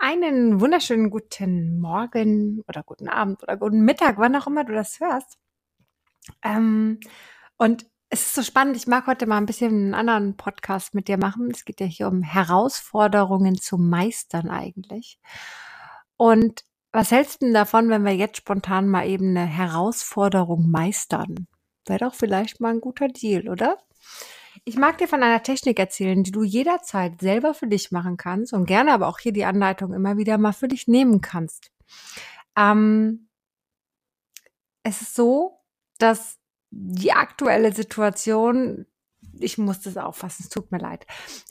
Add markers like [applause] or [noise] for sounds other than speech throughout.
Einen wunderschönen guten Morgen oder guten Abend oder guten Mittag, wann auch immer du das hörst. Ähm, und es ist so spannend, ich mag heute mal ein bisschen einen anderen Podcast mit dir machen. Es geht ja hier um Herausforderungen zu meistern eigentlich. Und was hältst du denn davon, wenn wir jetzt spontan mal eben eine Herausforderung meistern? Wäre doch vielleicht mal ein guter Deal, oder? Ich mag dir von einer Technik erzählen, die du jederzeit selber für dich machen kannst und gerne aber auch hier die Anleitung immer wieder mal für dich nehmen kannst. Ähm, es ist so, dass die aktuelle Situation, ich muss das auffassen, es tut mir leid,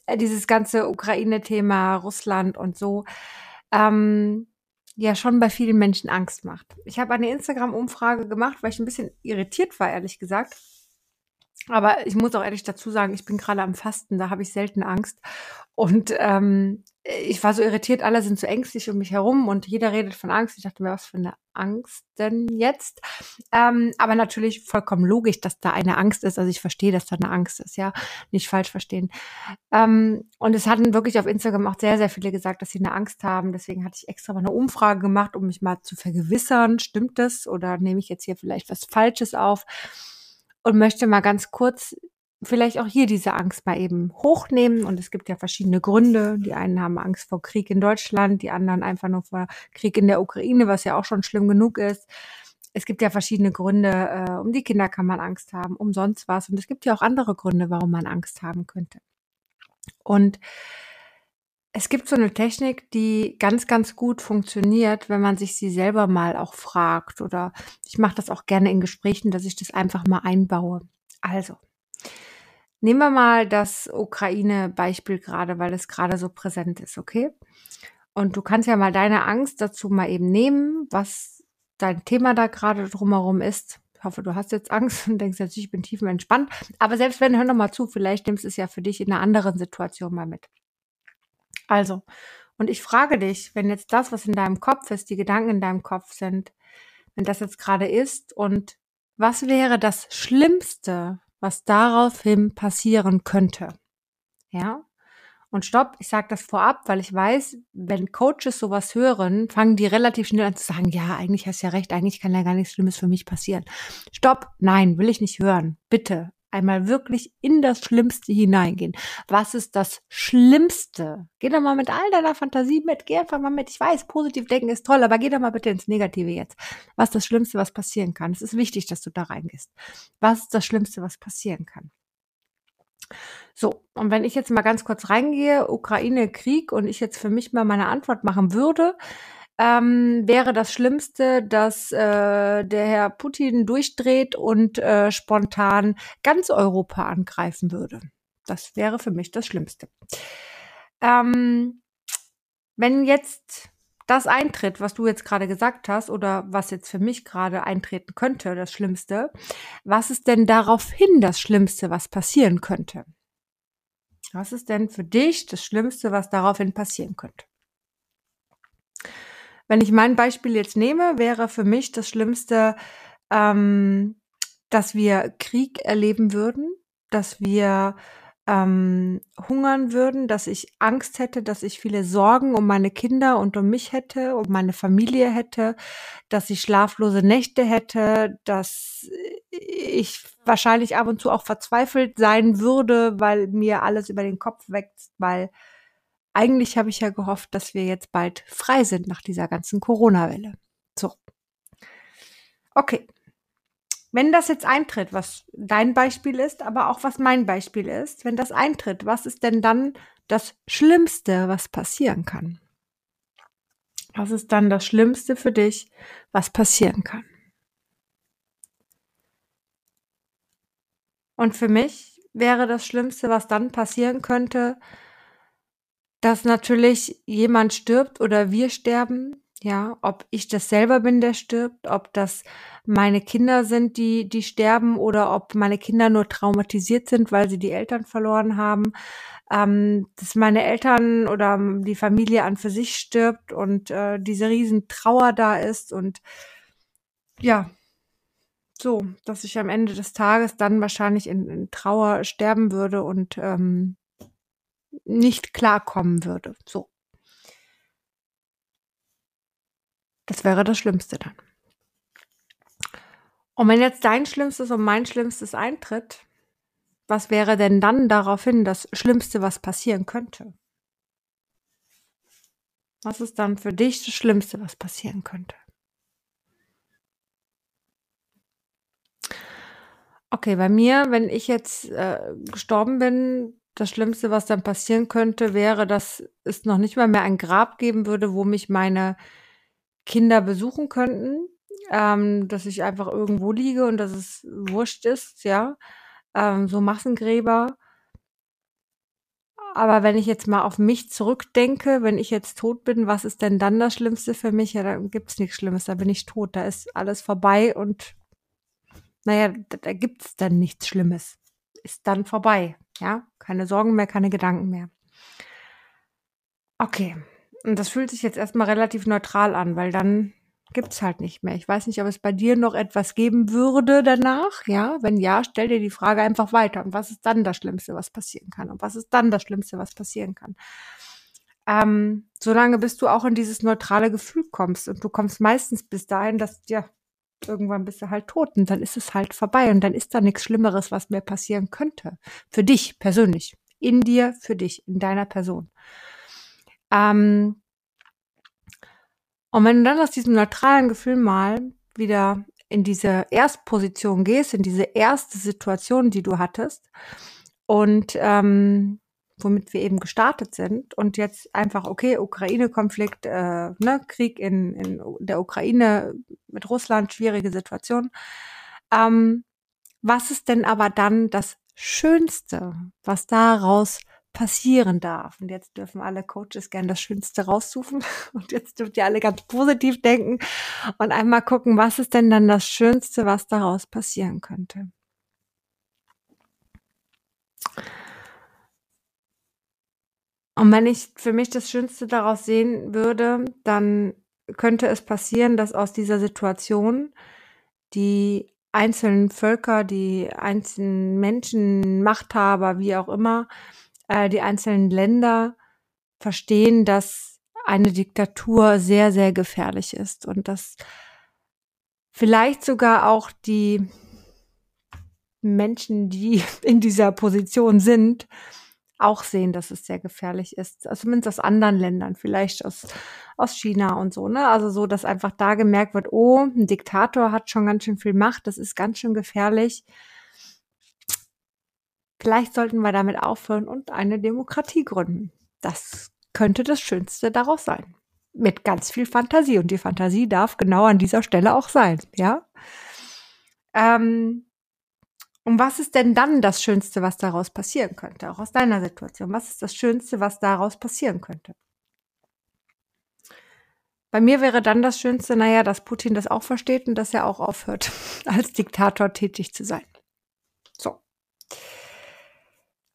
äh, dieses ganze Ukraine-Thema, Russland und so, ähm, ja schon bei vielen Menschen Angst macht. Ich habe eine Instagram-Umfrage gemacht, weil ich ein bisschen irritiert war, ehrlich gesagt aber ich muss auch ehrlich dazu sagen, ich bin gerade am Fasten, da habe ich selten Angst. Und ähm, ich war so irritiert, alle sind so ängstlich um mich herum und jeder redet von Angst. Ich dachte mir, was für eine Angst denn jetzt? Ähm, aber natürlich vollkommen logisch, dass da eine Angst ist. Also ich verstehe, dass da eine Angst ist, ja. Nicht falsch verstehen. Ähm, und es hatten wirklich auf Instagram auch sehr, sehr viele gesagt, dass sie eine Angst haben. Deswegen hatte ich extra mal eine Umfrage gemacht, um mich mal zu vergewissern. Stimmt das? Oder nehme ich jetzt hier vielleicht was Falsches auf? Und möchte mal ganz kurz vielleicht auch hier diese Angst mal eben hochnehmen. Und es gibt ja verschiedene Gründe. Die einen haben Angst vor Krieg in Deutschland, die anderen einfach nur vor Krieg in der Ukraine, was ja auch schon schlimm genug ist. Es gibt ja verschiedene Gründe, äh, um die Kinder kann man Angst haben, um sonst was. Und es gibt ja auch andere Gründe, warum man Angst haben könnte. Und es gibt so eine Technik, die ganz, ganz gut funktioniert, wenn man sich sie selber mal auch fragt. Oder ich mache das auch gerne in Gesprächen, dass ich das einfach mal einbaue. Also, nehmen wir mal das Ukraine-Beispiel gerade, weil es gerade so präsent ist, okay? Und du kannst ja mal deine Angst dazu mal eben nehmen, was dein Thema da gerade drumherum ist. Ich hoffe, du hast jetzt Angst [laughs] und denkst jetzt, ich bin tiefenentspannt. Aber selbst wenn, hör noch mal zu, vielleicht nimmst du es ja für dich in einer anderen Situation mal mit. Also, und ich frage dich, wenn jetzt das, was in deinem Kopf ist, die Gedanken in deinem Kopf sind, wenn das jetzt gerade ist und was wäre das Schlimmste, was daraufhin passieren könnte? Ja? Und stopp, ich sage das vorab, weil ich weiß, wenn Coaches sowas hören, fangen die relativ schnell an zu sagen, ja, eigentlich hast du ja recht, eigentlich kann ja gar nichts Schlimmes für mich passieren. Stopp, nein, will ich nicht hören. Bitte, einmal wirklich in das Schlimmste hineingehen. Was ist das Schlimmste? Geh doch mal mit all deiner Fantasie mit. Geh einfach mal mit. Ich weiß, positiv denken ist toll, aber geh doch mal bitte ins Negative jetzt. Was ist das Schlimmste, was passieren kann? Es ist wichtig, dass du da reingehst. Was ist das Schlimmste, was passieren kann? So, und wenn ich jetzt mal ganz kurz reingehe, Ukraine, Krieg, und ich jetzt für mich mal meine Antwort machen würde, ähm, wäre das Schlimmste, dass äh, der Herr Putin durchdreht und äh, spontan ganz Europa angreifen würde. Das wäre für mich das Schlimmste. Ähm, wenn jetzt das eintritt, was du jetzt gerade gesagt hast, oder was jetzt für mich gerade eintreten könnte, das Schlimmste, was ist denn daraufhin das Schlimmste, was passieren könnte? Was ist denn für dich das Schlimmste, was daraufhin passieren könnte? Wenn ich mein Beispiel jetzt nehme, wäre für mich das Schlimmste, ähm, dass wir Krieg erleben würden, dass wir ähm, hungern würden, dass ich Angst hätte, dass ich viele Sorgen um meine Kinder und um mich hätte, um meine Familie hätte, dass ich schlaflose Nächte hätte, dass ich wahrscheinlich ab und zu auch verzweifelt sein würde, weil mir alles über den Kopf wächst, weil eigentlich habe ich ja gehofft, dass wir jetzt bald frei sind nach dieser ganzen Corona-Welle. So. Okay. Wenn das jetzt eintritt, was dein Beispiel ist, aber auch was mein Beispiel ist, wenn das eintritt, was ist denn dann das Schlimmste, was passieren kann? Was ist dann das Schlimmste für dich, was passieren kann? Und für mich wäre das Schlimmste, was dann passieren könnte, dass natürlich jemand stirbt oder wir sterben, ja, ob ich das selber bin, der stirbt, ob das meine Kinder sind, die, die sterben oder ob meine Kinder nur traumatisiert sind, weil sie die Eltern verloren haben, ähm, dass meine Eltern oder die Familie an für sich stirbt und äh, diese riesen Trauer da ist und ja, so, dass ich am Ende des Tages dann wahrscheinlich in, in Trauer sterben würde und ähm, nicht klarkommen würde. So. Das wäre das Schlimmste dann. Und wenn jetzt dein Schlimmstes und mein Schlimmstes eintritt, was wäre denn dann daraufhin das Schlimmste, was passieren könnte? Was ist dann für dich das Schlimmste, was passieren könnte? Okay, bei mir, wenn ich jetzt äh, gestorben bin, das Schlimmste, was dann passieren könnte, wäre, dass es noch nicht mal mehr ein Grab geben würde, wo mich meine Kinder besuchen könnten, ähm, dass ich einfach irgendwo liege und dass es wurscht ist, ja, ähm, so Massengräber. Aber wenn ich jetzt mal auf mich zurückdenke, wenn ich jetzt tot bin, was ist denn dann das Schlimmste für mich? Ja, da gibt's nichts Schlimmes, da bin ich tot, da ist alles vorbei und naja, da, da gibt's dann nichts Schlimmes. Ist dann vorbei, ja? Keine Sorgen mehr, keine Gedanken mehr. Okay. Und das fühlt sich jetzt erstmal relativ neutral an, weil dann gibt's halt nicht mehr. Ich weiß nicht, ob es bei dir noch etwas geben würde danach. Ja, wenn ja, stell dir die Frage einfach weiter. Und was ist dann das Schlimmste, was passieren kann? Und was ist dann das Schlimmste, was passieren kann? Ähm, solange bis du auch in dieses neutrale Gefühl kommst. Und du kommst meistens bis dahin, dass, ja, irgendwann bist du halt tot und dann ist es halt vorbei und dann ist da nichts Schlimmeres, was mir passieren könnte. Für dich persönlich. In dir, für dich, in deiner Person. Ähm, und wenn du dann aus diesem neutralen Gefühl mal wieder in diese Erstposition gehst, in diese erste Situation, die du hattest und ähm, womit wir eben gestartet sind und jetzt einfach, okay, Ukraine-Konflikt, äh, ne, Krieg in, in der Ukraine mit Russland, schwierige Situation. Ähm, was ist denn aber dann das Schönste, was daraus passieren darf. Und jetzt dürfen alle Coaches gern das Schönste raussuchen. [laughs] Und jetzt dürft ihr alle ganz positiv denken und einmal gucken, was ist denn dann das Schönste, was daraus passieren könnte. Und wenn ich für mich das Schönste daraus sehen würde, dann könnte es passieren, dass aus dieser Situation die einzelnen Völker, die einzelnen Menschen, Machthaber, wie auch immer, äh, die einzelnen Länder verstehen, dass eine Diktatur sehr, sehr gefährlich ist und dass vielleicht sogar auch die Menschen, die [laughs] in dieser Position sind, auch sehen, dass es sehr gefährlich ist. Also zumindest aus anderen Ländern, vielleicht aus, aus China und so, ne? Also so, dass einfach da gemerkt wird, oh, ein Diktator hat schon ganz schön viel Macht, das ist ganz schön gefährlich. Vielleicht sollten wir damit aufhören und eine Demokratie gründen. Das könnte das Schönste daraus sein. Mit ganz viel Fantasie. Und die Fantasie darf genau an dieser Stelle auch sein, ja? Ähm, und was ist denn dann das Schönste, was daraus passieren könnte? Auch aus deiner Situation. Was ist das Schönste, was daraus passieren könnte? Bei mir wäre dann das Schönste, naja, dass Putin das auch versteht und dass er auch aufhört, [laughs] als Diktator tätig zu sein. So.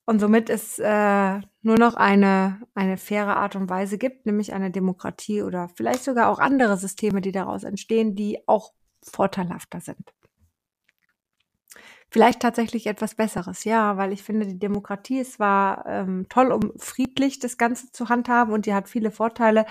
Und somit es äh, nur noch eine, eine faire Art und Weise gibt, nämlich eine Demokratie oder vielleicht sogar auch andere Systeme, die daraus entstehen, die auch vorteilhafter sind. Vielleicht tatsächlich etwas Besseres, ja, weil ich finde, die Demokratie ist zwar ähm, toll, um friedlich das Ganze zu handhaben und die hat viele Vorteile.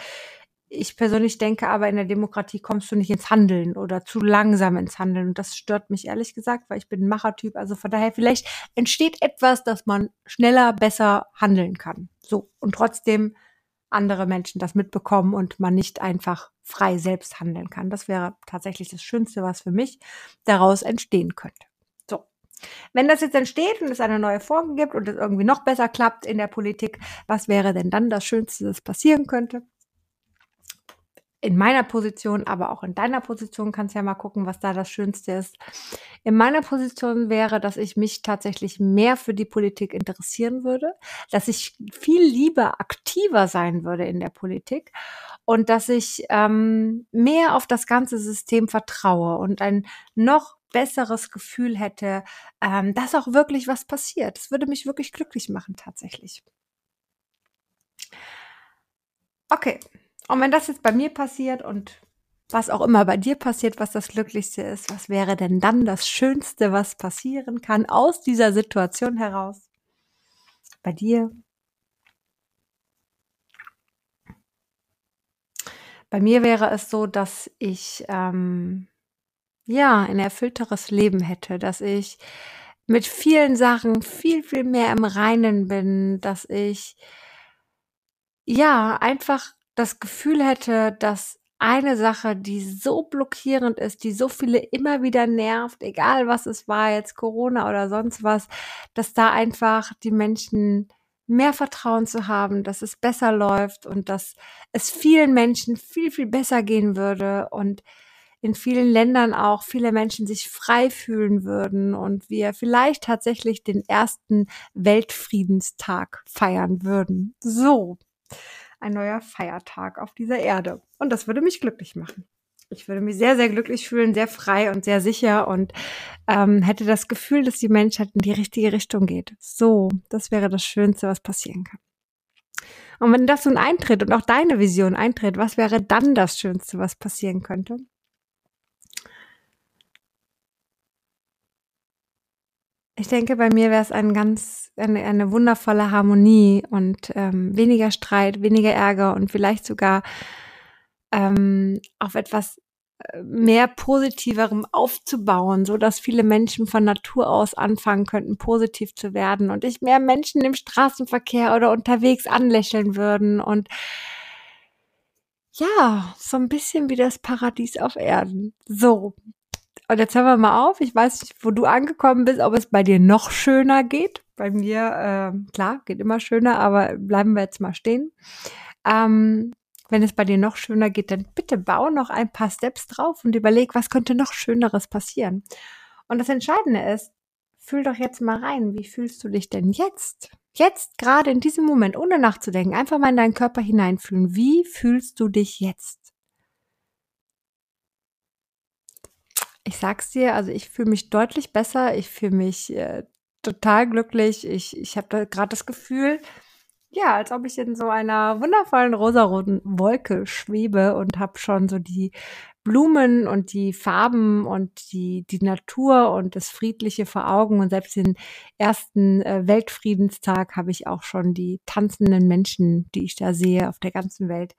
Ich persönlich denke aber, in der Demokratie kommst du nicht ins Handeln oder zu langsam ins Handeln. Und das stört mich ehrlich gesagt, weil ich bin ein Machertyp. Also von daher, vielleicht entsteht etwas, dass man schneller, besser handeln kann. So. Und trotzdem andere Menschen das mitbekommen und man nicht einfach frei selbst handeln kann. Das wäre tatsächlich das Schönste, was für mich daraus entstehen könnte. Wenn das jetzt entsteht und es eine neue Form gibt und es irgendwie noch besser klappt in der Politik, was wäre denn dann das Schönste, das passieren könnte? in meiner Position, aber auch in deiner Position kannst ja mal gucken, was da das Schönste ist. In meiner Position wäre, dass ich mich tatsächlich mehr für die Politik interessieren würde, dass ich viel lieber aktiver sein würde in der Politik und dass ich ähm, mehr auf das ganze System vertraue und ein noch besseres Gefühl hätte, ähm, dass auch wirklich was passiert. Das würde mich wirklich glücklich machen tatsächlich. Okay, und wenn das jetzt bei mir passiert und was auch immer bei dir passiert, was das Glücklichste ist, was wäre denn dann das Schönste, was passieren kann aus dieser Situation heraus? Bei dir? Bei mir wäre es so, dass ich ähm, ja ein erfüllteres Leben hätte, dass ich mit vielen Sachen viel, viel mehr im Reinen bin, dass ich ja einfach das Gefühl hätte, dass eine Sache, die so blockierend ist, die so viele immer wieder nervt, egal was es war, jetzt Corona oder sonst was, dass da einfach die Menschen mehr Vertrauen zu haben, dass es besser läuft und dass es vielen Menschen viel, viel besser gehen würde und in vielen Ländern auch viele Menschen sich frei fühlen würden und wir vielleicht tatsächlich den ersten Weltfriedenstag feiern würden. So, ein neuer Feiertag auf dieser Erde. Und das würde mich glücklich machen ich würde mich sehr, sehr glücklich fühlen, sehr frei und sehr sicher und ähm, hätte das Gefühl, dass die Menschheit in die richtige Richtung geht. So, das wäre das Schönste, was passieren kann. Und wenn das nun eintritt und auch deine Vision eintritt, was wäre dann das Schönste, was passieren könnte? Ich denke, bei mir wäre es ein ganz, eine, eine wundervolle Harmonie und ähm, weniger Streit, weniger Ärger und vielleicht sogar ähm, auf etwas äh, mehr Positiverem aufzubauen, so dass viele Menschen von Natur aus anfangen könnten, positiv zu werden und ich mehr Menschen im Straßenverkehr oder unterwegs anlächeln würden und ja, so ein bisschen wie das Paradies auf Erden. So. Und jetzt hören wir mal auf. Ich weiß nicht, wo du angekommen bist, ob es bei dir noch schöner geht. Bei mir, äh, klar, geht immer schöner, aber bleiben wir jetzt mal stehen. Ähm, wenn es bei dir noch schöner geht, dann bitte bau noch ein paar Steps drauf und überleg, was könnte noch Schöneres passieren. Und das Entscheidende ist, fühl doch jetzt mal rein, wie fühlst du dich denn jetzt? Jetzt, gerade in diesem Moment, ohne nachzudenken, einfach mal in deinen Körper hineinfühlen. Wie fühlst du dich jetzt? Ich sag's dir, also ich fühle mich deutlich besser, ich fühle mich äh, total glücklich, ich, ich habe da gerade das Gefühl, ja, als ob ich in so einer wundervollen rosaroten Wolke schwebe und habe schon so die Blumen und die Farben und die, die Natur und das Friedliche vor Augen. Und selbst den ersten äh, Weltfriedenstag habe ich auch schon die tanzenden Menschen, die ich da sehe auf der ganzen Welt.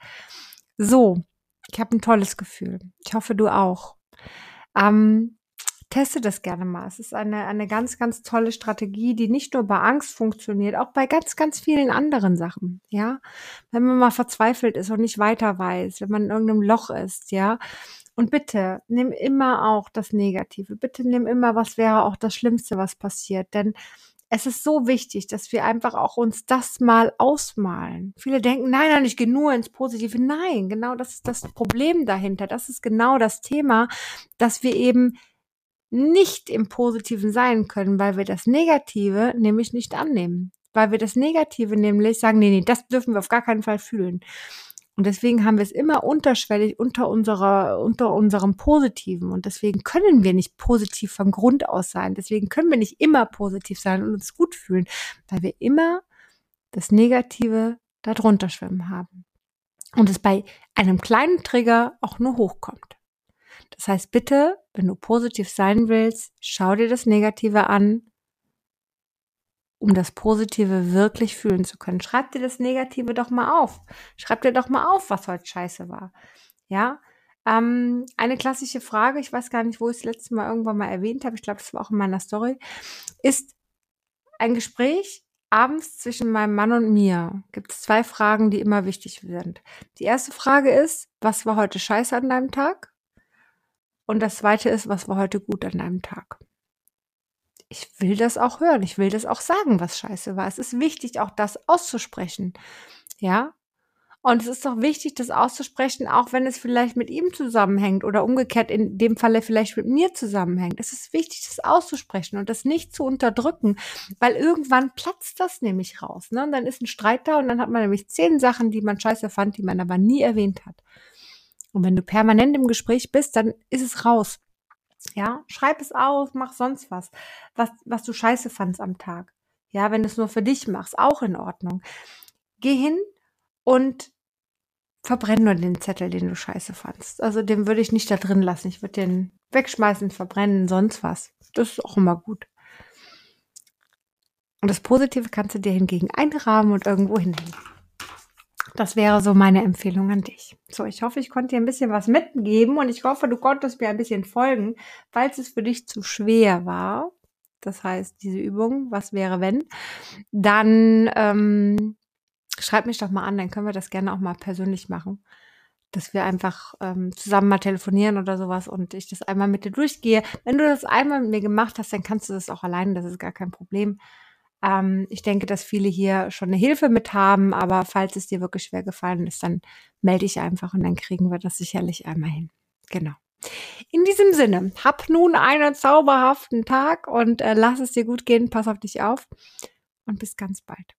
So, ich habe ein tolles Gefühl. Ich hoffe, du auch. Ähm, teste das gerne mal. Es ist eine, eine ganz, ganz tolle Strategie, die nicht nur bei Angst funktioniert, auch bei ganz, ganz vielen anderen Sachen, ja. Wenn man mal verzweifelt ist und nicht weiter weiß, wenn man in irgendeinem Loch ist, ja. Und bitte, nimm immer auch das Negative. Bitte nimm immer, was wäre auch das Schlimmste, was passiert. Denn es ist so wichtig, dass wir einfach auch uns das mal ausmalen. Viele denken, nein, nein, ich gehe nur ins Positive. Nein, genau das ist das Problem dahinter. Das ist genau das Thema, dass wir eben nicht im Positiven sein können, weil wir das Negative nämlich nicht annehmen. Weil wir das Negative nämlich sagen, nee, nee, das dürfen wir auf gar keinen Fall fühlen. Und deswegen haben wir es immer unterschwellig unter unserer, unter unserem Positiven. Und deswegen können wir nicht positiv vom Grund aus sein. Deswegen können wir nicht immer positiv sein und uns gut fühlen, weil wir immer das Negative darunter schwimmen haben. Und es bei einem kleinen Trigger auch nur hochkommt. Das heißt, bitte, wenn du positiv sein willst, schau dir das Negative an, um das Positive wirklich fühlen zu können. Schreib dir das Negative doch mal auf. Schreib dir doch mal auf, was heute scheiße war. Ja, ähm, eine klassische Frage, ich weiß gar nicht, wo ich es letzte Mal irgendwann mal erwähnt habe, ich glaube, das war auch in meiner Story, ist ein Gespräch abends zwischen meinem Mann und mir. Gibt es zwei Fragen, die immer wichtig sind. Die erste Frage ist, was war heute scheiße an deinem Tag? Und das zweite ist, was war heute gut an deinem Tag? Ich will das auch hören. Ich will das auch sagen, was scheiße war. Es ist wichtig, auch das auszusprechen. Ja? Und es ist doch wichtig, das auszusprechen, auch wenn es vielleicht mit ihm zusammenhängt oder umgekehrt in dem Falle vielleicht mit mir zusammenhängt. Es ist wichtig, das auszusprechen und das nicht zu unterdrücken, weil irgendwann platzt das nämlich raus. Ne? Und dann ist ein Streit da und dann hat man nämlich zehn Sachen, die man scheiße fand, die man aber nie erwähnt hat. Und wenn du permanent im Gespräch bist, dann ist es raus. Ja, schreib es auf, mach sonst was, was, was du scheiße fandst am Tag. Ja, wenn du es nur für dich machst, auch in Ordnung. Geh hin und verbrenn nur den Zettel, den du scheiße fandst. Also den würde ich nicht da drin lassen. Ich würde den wegschmeißen, verbrennen, sonst was. Das ist auch immer gut. Und das Positive kannst du dir hingegen einrahmen und irgendwo hinhängen. Das wäre so meine Empfehlung an dich. So, ich hoffe, ich konnte dir ein bisschen was mitgeben und ich hoffe, du konntest mir ein bisschen folgen. Falls es für dich zu schwer war, das heißt diese Übung, was wäre wenn, dann ähm, schreib mich doch mal an, dann können wir das gerne auch mal persönlich machen. Dass wir einfach ähm, zusammen mal telefonieren oder sowas und ich das einmal mit dir durchgehe. Wenn du das einmal mit mir gemacht hast, dann kannst du das auch alleine, das ist gar kein Problem. Ähm, ich denke, dass viele hier schon eine Hilfe mit haben, aber falls es dir wirklich schwer gefallen ist, dann melde dich einfach und dann kriegen wir das sicherlich einmal hin. Genau. In diesem Sinne, hab nun einen zauberhaften Tag und äh, lass es dir gut gehen, pass auf dich auf und bis ganz bald.